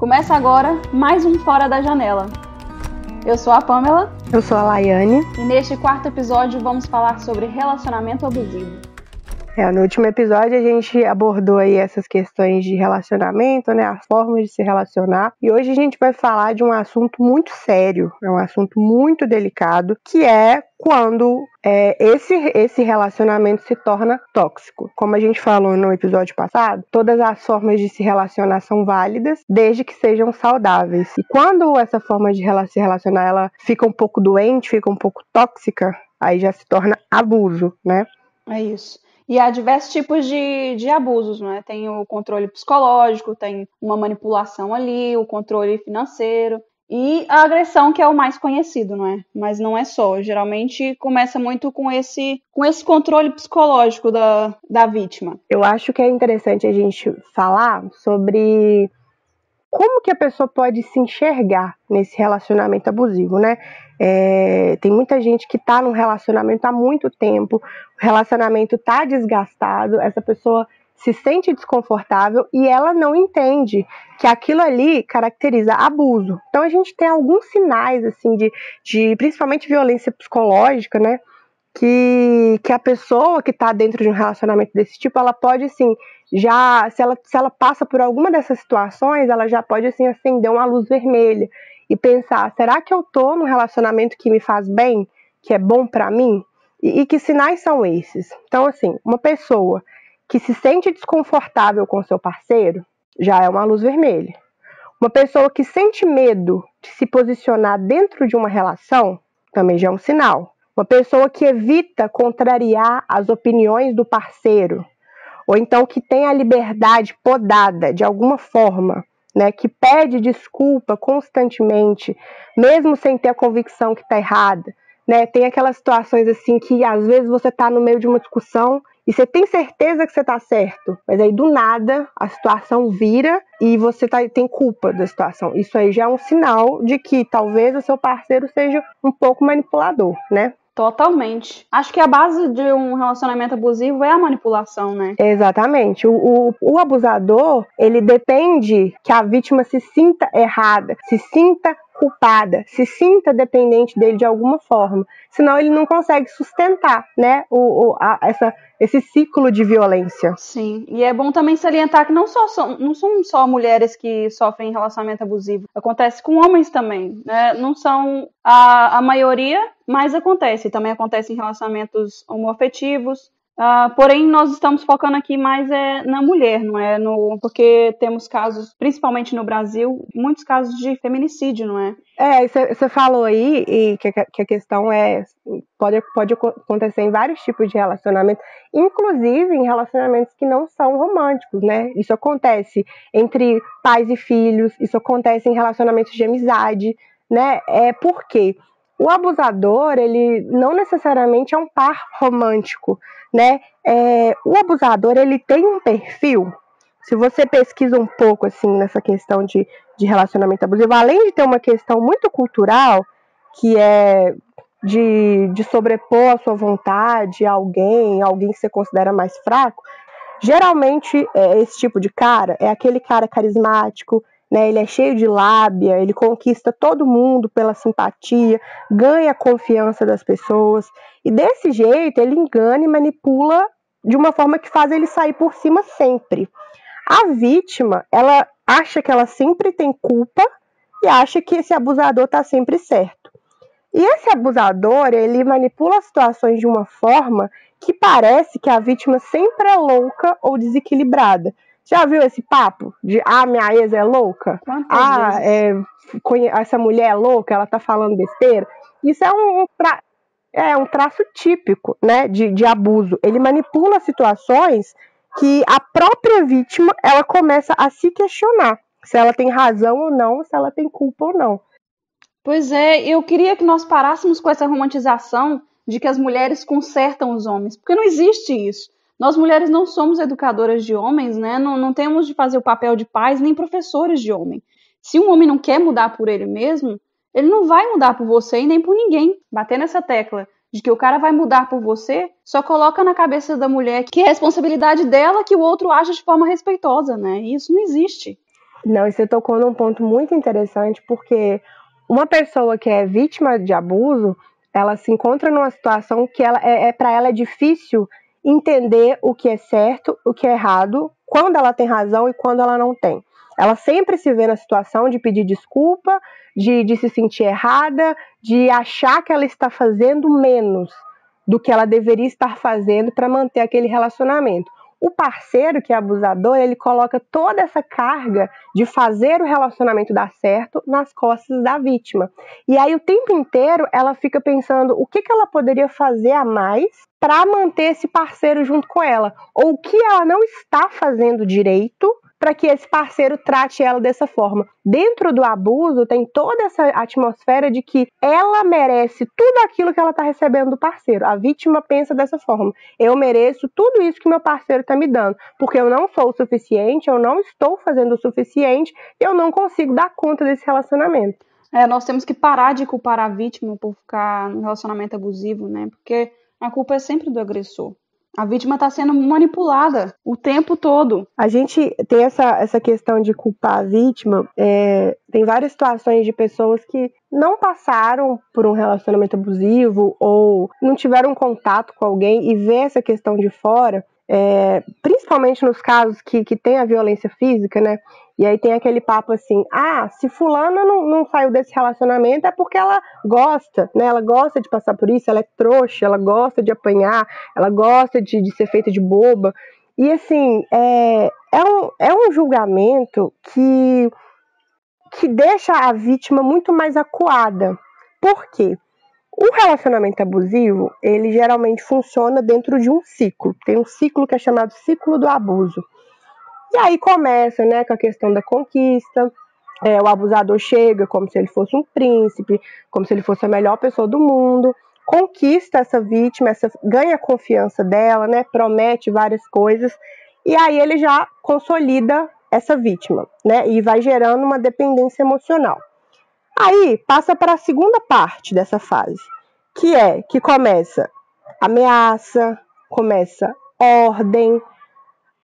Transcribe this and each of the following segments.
Começa agora mais um Fora da Janela. Eu sou a Pamela. Eu sou a Laiane. E neste quarto episódio vamos falar sobre relacionamento abusivo. É, no último episódio a gente abordou aí essas questões de relacionamento, né, as formas de se relacionar. E hoje a gente vai falar de um assunto muito sério, é um assunto muito delicado, que é quando é, esse, esse relacionamento se torna tóxico. Como a gente falou no episódio passado, todas as formas de se relacionar são válidas, desde que sejam saudáveis. E quando essa forma de se relacionar ela fica um pouco doente, fica um pouco tóxica, aí já se torna abuso, né? É isso. E há diversos tipos de, de abusos, né? Tem o controle psicológico, tem uma manipulação ali, o controle financeiro e a agressão que é o mais conhecido, não é? Mas não é só. Geralmente começa muito com esse com esse controle psicológico da, da vítima. Eu acho que é interessante a gente falar sobre como que a pessoa pode se enxergar nesse relacionamento abusivo, né? É, tem muita gente que está num relacionamento há muito tempo, o relacionamento está desgastado, essa pessoa se sente desconfortável e ela não entende que aquilo ali caracteriza abuso. Então a gente tem alguns sinais assim de, de principalmente violência psicológica, né? Que, que a pessoa que está dentro de um relacionamento desse tipo, ela pode assim já se ela, se ela passa por alguma dessas situações, ela já pode assim acender uma luz vermelha e pensar: será que eu tô num relacionamento que me faz bem, que é bom para mim? E, e, que sinais são esses? Então, assim, uma pessoa que se sente desconfortável com seu parceiro já é uma luz vermelha. Uma pessoa que sente medo de se posicionar dentro de uma relação também já é um sinal. Uma pessoa que evita contrariar as opiniões do parceiro ou então que tem a liberdade podada de alguma forma, né, que pede desculpa constantemente, mesmo sem ter a convicção que está errada, né, tem aquelas situações assim que às vezes você está no meio de uma discussão e você tem certeza que você está certo, mas aí do nada a situação vira e você tá, tem culpa da situação. Isso aí já é um sinal de que talvez o seu parceiro seja um pouco manipulador, né? Totalmente. Acho que a base de um relacionamento abusivo é a manipulação, né? Exatamente. O, o, o, abusador, ele depende que a vítima se sinta errada, se sinta culpada, se sinta dependente dele de alguma forma. Senão ele não consegue sustentar, né, o, o a, essa, esse ciclo de violência. Sim, e é bom também salientar que não, só, são, não são só mulheres que sofrem relacionamento abusivo, acontece com homens também, né? Não são a, a maioria, mas acontece. Também acontece em relacionamentos homoafetivos, Uh, porém, nós estamos focando aqui mais é, na mulher, não é? No, porque temos casos, principalmente no Brasil, muitos casos de feminicídio, não é? É, você falou aí e que, que, a questão é pode, pode acontecer em vários tipos de relacionamento, inclusive em relacionamentos que não são românticos, né? Isso acontece entre pais e filhos, isso acontece em relacionamentos de amizade, né? É porque o abusador, ele não necessariamente é um par romântico né? É, o abusador ele tem um perfil. Se você pesquisa um pouco assim nessa questão de, de relacionamento abusivo, além de ter uma questão muito cultural, que é de, de sobrepor a sua vontade a alguém, alguém que você considera mais fraco, geralmente é, esse tipo de cara é aquele cara carismático, né? Ele é cheio de lábia, ele conquista todo mundo pela simpatia, ganha a confiança das pessoas e desse jeito ele engana e manipula de uma forma que faz ele sair por cima sempre. A vítima, ela acha que ela sempre tem culpa e acha que esse abusador está sempre certo. E esse abusador, ele manipula as situações de uma forma que parece que a vítima sempre é louca ou desequilibrada. Já viu esse papo de ah, minha ex é louca? Quantas ah, é, essa mulher é louca, ela tá falando besteira. Isso é um, tra... é um traço típico né, de, de abuso. Ele manipula situações que a própria vítima ela começa a se questionar se ela tem razão ou não, se ela tem culpa ou não. Pois é, eu queria que nós parássemos com essa romantização de que as mulheres consertam os homens, porque não existe isso. Nós mulheres não somos educadoras de homens, né? Não, não temos de fazer o papel de pais nem professores de homem. Se um homem não quer mudar por ele mesmo, ele não vai mudar por você e nem por ninguém. Bater nessa tecla de que o cara vai mudar por você, só coloca na cabeça da mulher que é responsabilidade dela que o outro aja de forma respeitosa, né? E isso não existe. Não, e você tocou num ponto muito interessante, porque uma pessoa que é vítima de abuso, ela se encontra numa situação que ela é, é para ela é difícil entender o que é certo, o que é errado, quando ela tem razão e quando ela não tem. Ela sempre se vê na situação de pedir desculpa, de, de se sentir errada, de achar que ela está fazendo menos do que ela deveria estar fazendo para manter aquele relacionamento. O parceiro que é abusador, ele coloca toda essa carga de fazer o relacionamento dar certo nas costas da vítima. E aí o tempo inteiro ela fica pensando o que, que ela poderia fazer a mais para manter esse parceiro junto com ela, ou o que ela não está fazendo direito para que esse parceiro trate ela dessa forma. Dentro do abuso tem toda essa atmosfera de que ela merece tudo aquilo que ela está recebendo do parceiro. A vítima pensa dessa forma: eu mereço tudo isso que meu parceiro está me dando, porque eu não sou o suficiente, eu não estou fazendo o suficiente, eu não consigo dar conta desse relacionamento. É, nós temos que parar de culpar a vítima por ficar no relacionamento abusivo, né? Porque a culpa é sempre do agressor. A vítima está sendo manipulada o tempo todo. A gente tem essa, essa questão de culpar a vítima. É, tem várias situações de pessoas que não passaram por um relacionamento abusivo ou não tiveram contato com alguém e vê essa questão de fora é, principalmente nos casos que, que tem a violência física, né? E aí tem aquele papo assim: ah, se fulana não, não saiu desse relacionamento é porque ela gosta, né? Ela gosta de passar por isso, ela é trouxa, ela gosta de apanhar, ela gosta de, de ser feita de boba. E assim, é, é, um, é um julgamento que, que deixa a vítima muito mais acuada. Por quê? O relacionamento abusivo, ele geralmente funciona dentro de um ciclo. Tem um ciclo que é chamado ciclo do abuso. E aí começa, né, com a questão da conquista. É, o abusador chega como se ele fosse um príncipe, como se ele fosse a melhor pessoa do mundo, conquista essa vítima, essa, ganha a confiança dela, né, promete várias coisas, e aí ele já consolida essa vítima, né, e vai gerando uma dependência emocional. Aí passa para a segunda parte dessa fase, que é que começa ameaça, começa ordem,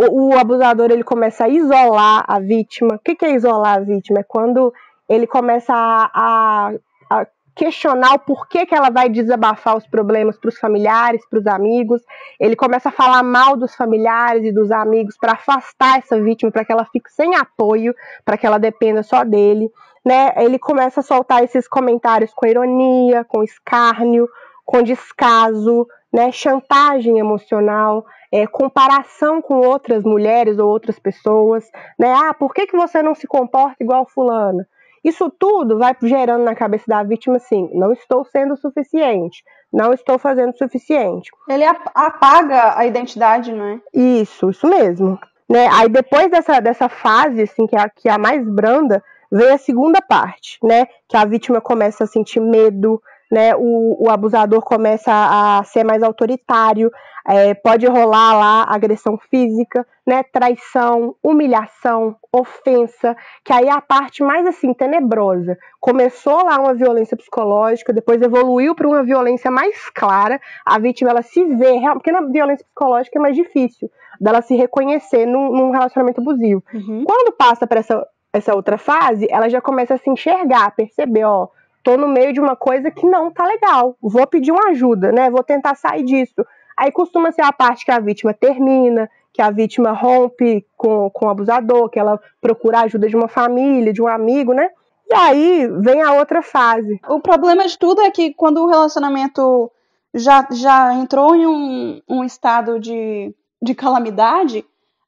o, o abusador ele começa a isolar a vítima. O que, que é isolar a vítima? É quando ele começa a, a, a questionar o porquê que ela vai desabafar os problemas para os familiares, para os amigos. Ele começa a falar mal dos familiares e dos amigos para afastar essa vítima, para que ela fique sem apoio, para que ela dependa só dele né, ele começa a soltar esses comentários com ironia, com escárnio, com descaso, né, chantagem emocional, é, comparação com outras mulheres ou outras pessoas, né? Ah, por que, que você não se comporta igual fulana? Isso tudo vai gerando na cabeça da vítima assim: não estou sendo o suficiente, não estou fazendo o suficiente. Ele apaga a identidade, não é? Isso, isso mesmo. Né? Aí depois dessa, dessa fase, assim, que é, a, que é a mais branda, vem a segunda parte, né? Que a vítima começa a sentir medo, né? O, o abusador começa a ser mais autoritário, é, pode rolar lá agressão física, né? Traição, humilhação, ofensa, que aí é a parte mais assim tenebrosa. Começou lá uma violência psicológica, depois evoluiu para uma violência mais clara. A vítima ela se vê, porque na violência psicológica é mais difícil dela se reconhecer num, num relacionamento abusivo. Uhum. Quando passa para essa essa outra fase, ela já começa a se enxergar, a perceber, ó, tô no meio de uma coisa que não tá legal, vou pedir uma ajuda, né? Vou tentar sair disso. Aí costuma ser a parte que a vítima termina, que a vítima rompe com, com o abusador, que ela procura a ajuda de uma família, de um amigo, né? E aí vem a outra fase. O problema de tudo é que quando o relacionamento já, já entrou em um, um estado de, de calamidade,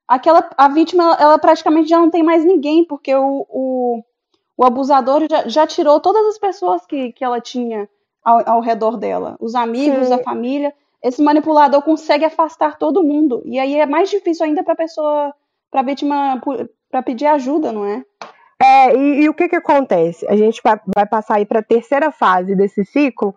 aquela a vítima ela praticamente já não tem mais ninguém porque o, o, o abusador já, já, tirou todas as pessoas que, que ela tinha ao, ao redor dela. Os amigos Sim. a família. Esse manipulador consegue afastar todo mundo. E aí é mais difícil ainda para pessoa para a vítima para pedir ajuda não é? É e, e, o que que acontece? A gente vai, vai passar aí para a terceira fase desse ciclo.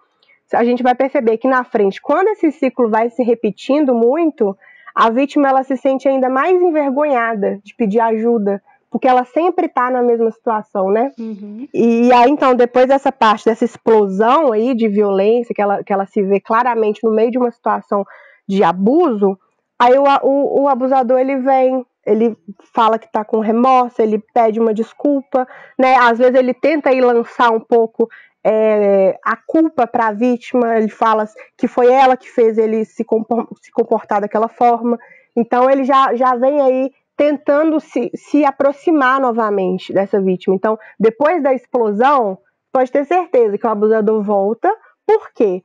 A gente vai perceber que na frente quando esse ciclo vai se repetindo muito a vítima ela se sente ainda mais envergonhada de pedir ajuda, porque ela sempre está na mesma situação, né? Uhum. E aí, então, depois dessa parte, dessa explosão aí de violência, que ela, que ela se vê claramente no meio de uma situação de abuso, aí o, o, o abusador ele vem ele fala que está com remorso, ele pede uma desculpa, né? Às vezes ele tenta ir lançar um pouco é, a culpa para a vítima, ele fala que foi ela que fez ele se, se comportar daquela forma. Então ele já, já vem aí tentando se, se aproximar novamente dessa vítima. Então, depois da explosão, pode ter certeza que o abusador volta. Por quê?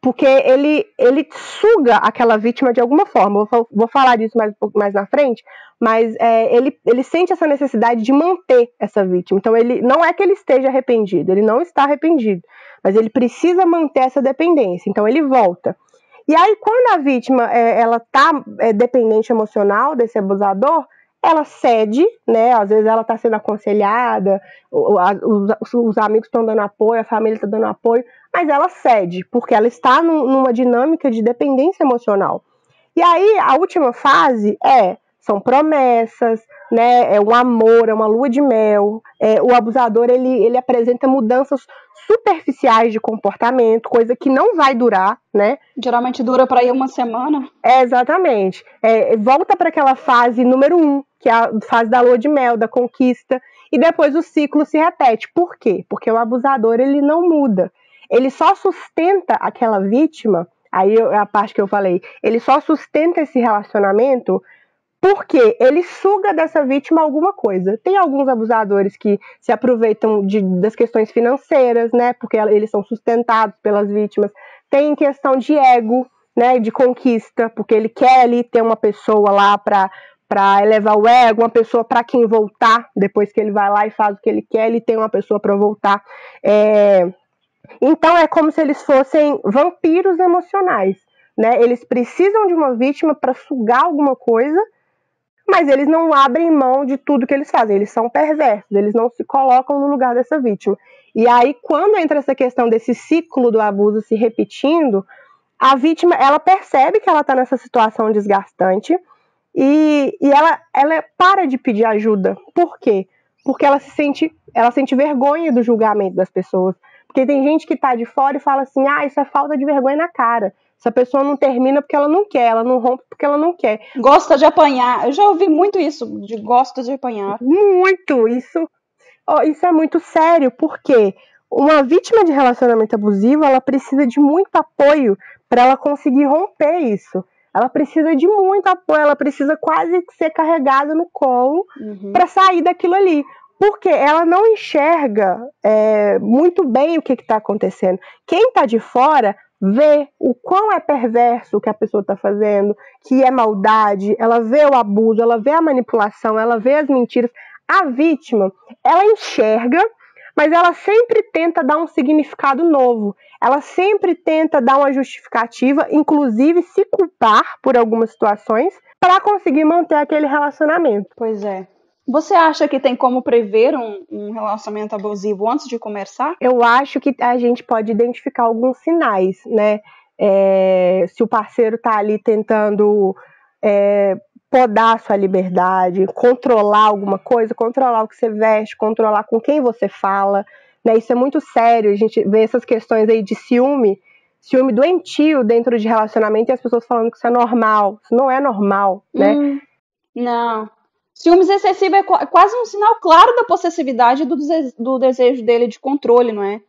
porque ele, ele suga aquela vítima de alguma forma. Vou, vou falar disso mais mais na frente, mas é, ele, ele sente essa necessidade de manter essa vítima. Então, ele não é que ele esteja arrependido, ele não está arrependido, mas ele precisa manter essa dependência. Então, ele volta. E aí, quando a vítima é, ela está é, dependente emocional desse abusador, ela cede, né? Às vezes ela está sendo aconselhada, os, os amigos estão dando apoio, a família está dando apoio, mas ela cede, porque ela está numa dinâmica de dependência emocional. E aí, a última fase é são promessas, né? É um amor, é uma lua de mel. É, o abusador ele, ele apresenta mudanças superficiais de comportamento, coisa que não vai durar, né? Geralmente dura para ir uma semana. É, exatamente. É, volta para aquela fase número um, que é a fase da lua de mel, da conquista, e depois o ciclo se repete. Por quê? Porque o abusador ele não muda. Ele só sustenta aquela vítima. Aí é a parte que eu falei. Ele só sustenta esse relacionamento porque ele suga dessa vítima alguma coisa. Tem alguns abusadores que se aproveitam de, das questões financeiras, né? Porque eles são sustentados pelas vítimas. Tem questão de ego, né? De conquista, porque ele quer ali ter uma pessoa lá para para elevar o ego, uma pessoa para quem voltar depois que ele vai lá e faz o que ele quer, ele tem uma pessoa para voltar. É... Então é como se eles fossem vampiros emocionais, né? Eles precisam de uma vítima para sugar alguma coisa mas eles não abrem mão de tudo que eles fazem, eles são perversos, eles não se colocam no lugar dessa vítima. E aí, quando entra essa questão desse ciclo do abuso se repetindo, a vítima ela percebe que ela está nessa situação desgastante e, e ela, ela para de pedir ajuda. Por quê? Porque ela se sente, ela sente vergonha do julgamento das pessoas. Porque tem gente que está de fora e fala assim: ah, isso é falta de vergonha na cara. Essa pessoa não termina porque ela não quer, ela não rompe porque ela não quer. Gosta de apanhar. Eu já ouvi muito isso, de gosta de apanhar. Muito, isso. Oh, isso é muito sério, porque uma vítima de relacionamento abusivo, ela precisa de muito apoio para ela conseguir romper isso. Ela precisa de muito apoio, ela precisa quase ser carregada no colo uhum. para sair daquilo ali porque ela não enxerga é, muito bem o que está acontecendo. Quem está de fora vê o quão é perverso o que a pessoa está fazendo, que é maldade, ela vê o abuso, ela vê a manipulação, ela vê as mentiras. A vítima, ela enxerga, mas ela sempre tenta dar um significado novo. Ela sempre tenta dar uma justificativa, inclusive se culpar por algumas situações, para conseguir manter aquele relacionamento. Pois é. Você acha que tem como prever um, um, relacionamento abusivo antes de começar? Eu acho que a gente pode identificar alguns sinais, né? É, se o parceiro está ali tentando é, podar sua liberdade, controlar alguma coisa, controlar o que você veste, controlar com quem você fala, né? Isso é muito sério. A gente vê essas questões aí de ciúme, ciúme doentio dentro de relacionamento e as pessoas falando que isso é normal. Isso não é normal, né? Hum, não. Ciúmes excessivo é quase um sinal claro da possessividade do, do desejo dele de controle, não é?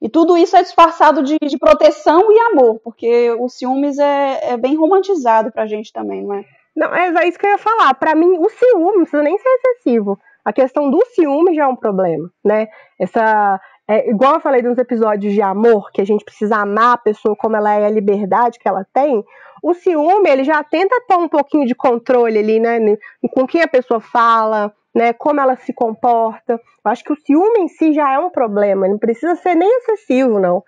E tudo isso é disfarçado de, de proteção e amor, porque o ciúmes é, é, bem romantizado pra gente também, não é? Não, é isso que eu ia falar. Para mim, o ciúme não precisa nem ser excessivo. A questão do ciúme já é um problema, né? Essa, é, igual eu falei nos episódios de amor, que a gente precisa amar a pessoa como ela é, a liberdade que ela tem. O ciúme, ele já tenta ter um pouquinho de controle ali, né? Com quem a pessoa fala, né? Como ela se comporta. Eu acho que o ciúme em si já é um problema, não precisa ser nem excessivo, não.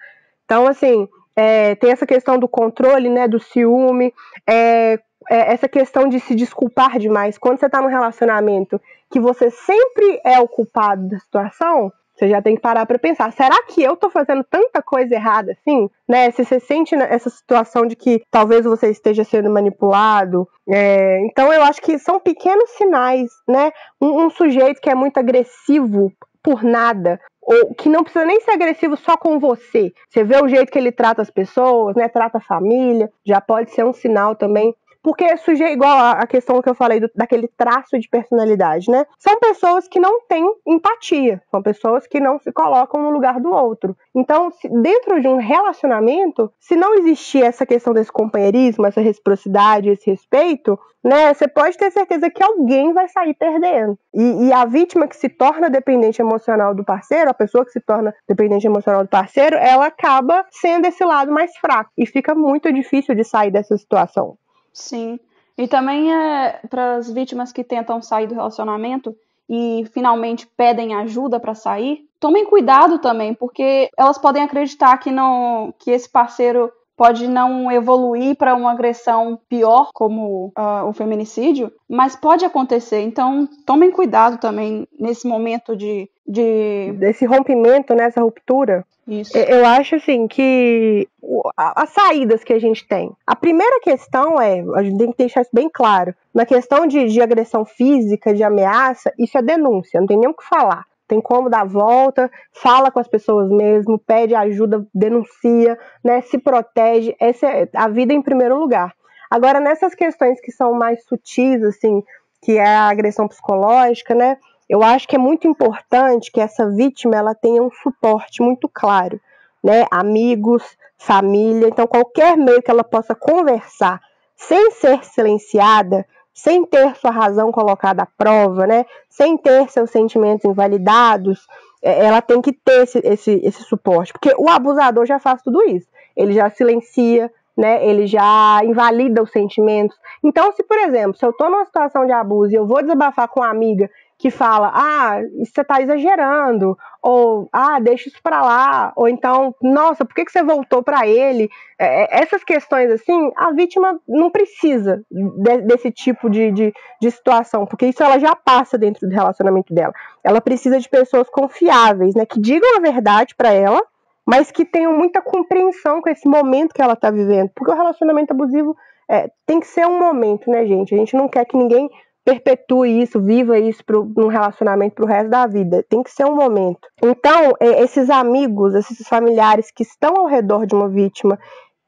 Então, assim, é, tem essa questão do controle, né? Do ciúme, é, é, essa questão de se desculpar demais. Quando você está num relacionamento que você sempre é o culpado da situação, você já tem que parar para pensar, será que eu tô fazendo tanta coisa errada assim? Né? Se você sente essa situação de que talvez você esteja sendo manipulado. É... então eu acho que são pequenos sinais, né? Um, um sujeito que é muito agressivo por nada, ou que não precisa nem ser agressivo só com você. Você vê o jeito que ele trata as pessoas, né? Trata a família, já pode ser um sinal também porque sujeito, igual a questão que eu falei do, daquele traço de personalidade, né? São pessoas que não têm empatia, são pessoas que não se colocam no lugar do outro. Então, se, dentro de um relacionamento, se não existir essa questão desse companheirismo, essa reciprocidade, esse respeito, né? Você pode ter certeza que alguém vai sair perdendo. E, e, a vítima que se torna dependente emocional do parceiro, a pessoa que se torna dependente emocional do parceiro, ela acaba sendo esse lado mais fraco. E fica muito difícil de sair dessa situação. Sim. E também é para as vítimas que tentam sair do relacionamento e finalmente pedem ajuda para sair, tomem cuidado também, porque elas podem acreditar que não que esse parceiro pode não evoluir para uma agressão pior, como uh, o feminicídio, mas pode acontecer. Então, tomem cuidado também nesse momento de. De... Desse rompimento, nessa né, ruptura. Isso. Eu acho assim que as saídas que a gente tem. A primeira questão é, a gente tem que deixar isso bem claro. Na questão de, de agressão física, de ameaça, isso é denúncia, não tem nem o que falar tem como dar volta, fala com as pessoas mesmo, pede ajuda, denuncia, né, se protege, essa é a vida em primeiro lugar. Agora, nessas questões que são mais sutis, assim, que é a agressão psicológica, né, eu acho que é muito importante que essa vítima ela tenha um suporte muito claro, né, amigos, família, então qualquer meio que ela possa conversar sem ser silenciada, sem ter sua razão colocada à prova, né? sem ter seus sentimentos invalidados, é, ela tem que ter esse, esse, esse suporte. Porque o abusador já faz tudo isso. Ele já silencia, né? Ele já invalida os sentimentos. Então, se, por exemplo, se eu estou numa situação de abuso e eu vou desabafar com uma amiga que fala, ah, você está exagerando, ou ah, deixa isso para lá, ou então, nossa, por que, que você voltou para ele? É, é, essas questões assim, a vítima não precisa de, desse tipo de, de, de, situação, porque isso ela já passa dentro do relacionamento dela. Ela precisa de pessoas confiáveis, né, que digam a verdade para ela, mas que tenham muita compreensão com esse momento que ela está vivendo, porque o relacionamento abusivo é, tem que ser um momento, né, gente? A gente não quer que ninguém perpetue isso, viva isso pro, num relacionamento pro resto da vida. Tem que ser um momento. Então, é, esses amigos, esses familiares que estão ao redor de uma vítima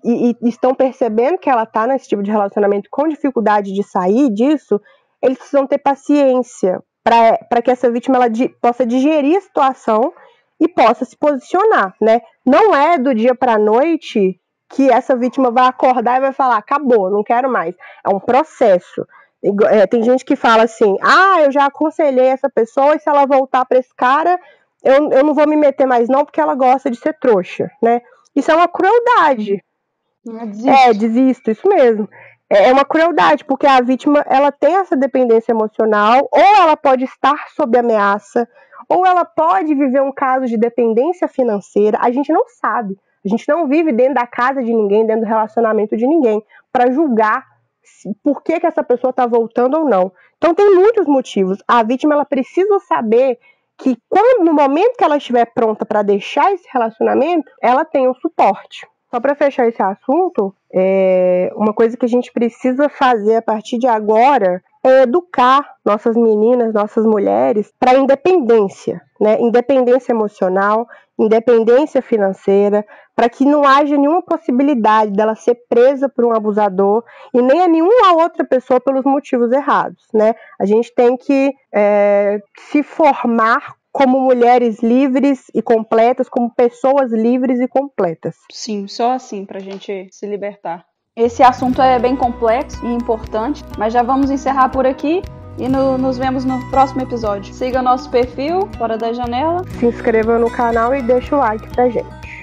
e, e estão percebendo que ela está nesse tipo de relacionamento com dificuldade de sair disso, eles precisam ter paciência para que essa vítima ela di, possa digerir a situação e possa se posicionar, né? Não é do dia para a noite que essa vítima vai acordar e vai falar acabou, não quero mais. É um processo. É, tem gente que fala assim: ah, eu já aconselhei essa pessoa e se ela voltar para esse cara, eu, eu não vou me meter mais, não, porque ela gosta de ser trouxa, né? Isso é uma crueldade. É, desisto, isso mesmo. É, é uma crueldade, porque a vítima ela tem essa dependência emocional, ou ela pode estar sob ameaça, ou ela pode viver um caso de dependência financeira. A gente não sabe. A gente não vive dentro da casa de ninguém, dentro do relacionamento de ninguém, para julgar por que, que essa pessoa está voltando ou não. Então tem muitos motivos. A vítima ela precisa saber que quando no momento que ela estiver pronta para deixar esse relacionamento, ela tem um suporte. Só para fechar esse assunto, é, uma coisa que a gente precisa fazer a partir de agora é educar nossas meninas, nossas mulheres para independência, né? Independência emocional, independência financeira, para que não haja nenhuma possibilidade dela ser presa por um abusador e nem a nenhuma outra pessoa pelos motivos errados, né? A gente tem que é, se formar como mulheres livres e completas, como pessoas livres e completas. Sim, só assim para a gente se libertar. Esse assunto é bem complexo e importante, mas já vamos encerrar por aqui e no, nos vemos no próximo episódio. Siga nosso perfil Fora da Janela. Se inscreva no canal e deixe o like pra gente.